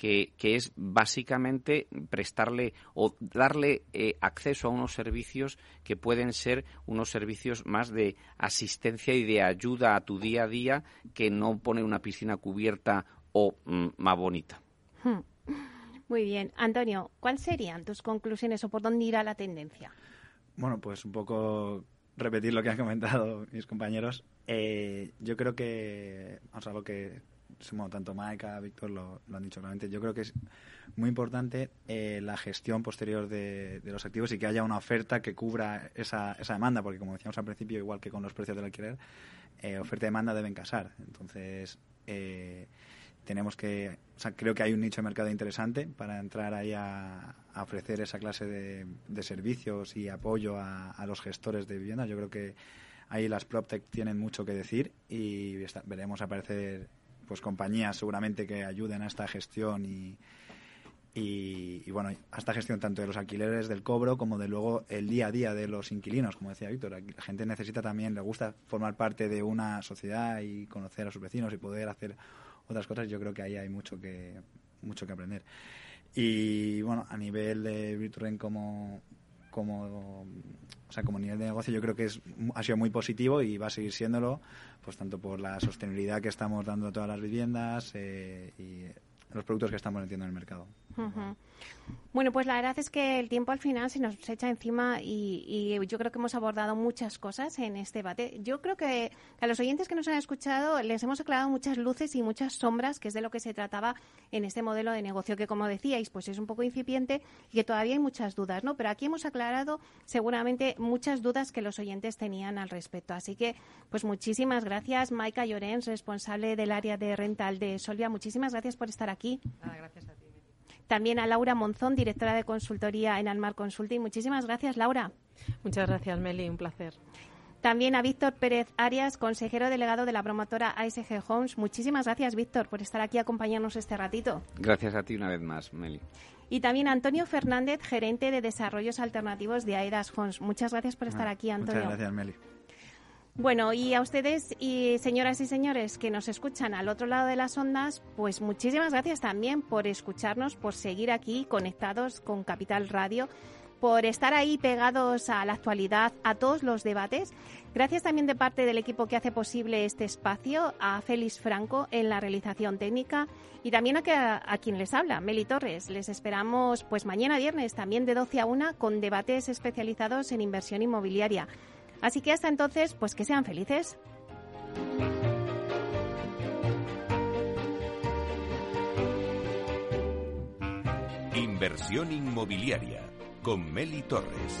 [SPEAKER 4] que, es básicamente prestarle o darle eh, acceso a unos servicios que pueden ser unos servicios más de asistencia y de ayuda a tu día a día que no pone una piscina cubierta o mm, más bonita.
[SPEAKER 1] Muy bien. Antonio, ¿cuáles serían tus conclusiones o por dónde irá la tendencia?
[SPEAKER 5] Bueno, pues un poco repetir lo que han comentado mis compañeros. Eh, yo creo que, vamos a lo que tanto Maika, Víctor lo, han dicho claramente. Yo creo que es muy importante eh, la gestión posterior de, los activos y que haya una oferta que cubra esa, esa demanda, porque como decíamos al principio, igual que con los precios del alquiler, eh, oferta y demanda deben casar. Entonces, eh, tenemos que, o sea, creo que hay un nicho de mercado interesante para entrar ahí a, ofrecer esa clase de, servicios y apoyo a, los gestores de vivienda. Yo creo que ahí las PropTech tienen mucho que decir y veremos aparecer pues compañías seguramente que ayuden a esta gestión y, y, bueno, a esta gestión tanto de los alquileres del cobro como de luego el día a día de los inquilinos, como decía Víctor. La gente necesita también, le gusta formar parte de una sociedad y conocer a sus vecinos y poder hacer otras cosas. Yo creo que ahí hay mucho que mucho que aprender. Y bueno, a nivel de Virturen como como o sea, como nivel de negocio yo creo que es, ha sido muy positivo y va a seguir siéndolo, pues tanto por la sostenibilidad que estamos dando a todas las viviendas eh, y los productos que estamos metiendo en el mercado.
[SPEAKER 1] Bueno, pues la verdad es que el tiempo al final se nos echa encima y, yo creo que hemos abordado muchas cosas en este debate. Yo creo que a los oyentes que nos han escuchado les hemos aclarado muchas luces y muchas sombras, que es de lo que se trataba en este modelo de negocio, que como decíais, pues es un poco incipiente y que todavía hay muchas dudas, ¿no? Pero aquí hemos aclarado seguramente muchas dudas que los oyentes tenían al respecto. Así que, pues muchísimas gracias, Maika Llorens, responsable del área de rental de Solvia. Muchísimas gracias por estar aquí.
[SPEAKER 2] Gracias a ti.
[SPEAKER 1] También a Laura Monzón, directora de consultoría en Almar Consulting. Muchísimas gracias, Laura.
[SPEAKER 3] Muchas gracias, Meli. Un placer.
[SPEAKER 1] También a Víctor Pérez Arias, consejero delegado de la promotora ASG Homes. Muchísimas gracias, Víctor, por estar aquí a acompañarnos este ratito.
[SPEAKER 4] Gracias a ti una vez más, Meli.
[SPEAKER 1] Y también Antonio Fernández, gerente de desarrollos alternativos de AEDAS Homes. Muchas gracias por estar aquí, Antonio.
[SPEAKER 5] Muchas gracias, Meli.
[SPEAKER 1] Bueno, y a ustedes y señoras y señores que nos escuchan al otro lado de las ondas, pues muchísimas gracias también por escucharnos, por seguir aquí conectados con Capital Radio por estar ahí pegados a la actualidad, a todos los debates. Gracias también de parte del equipo que hace posible este espacio, a Félix Franco en la realización técnica y también a, a, quien les habla, Meli Torres. Les esperamos pues mañana viernes también de 12 a 1 con debates especializados en inversión inmobiliaria. Así que hasta entonces, pues que sean felices.
[SPEAKER 6] Inversión inmobiliaria con Meli Torres.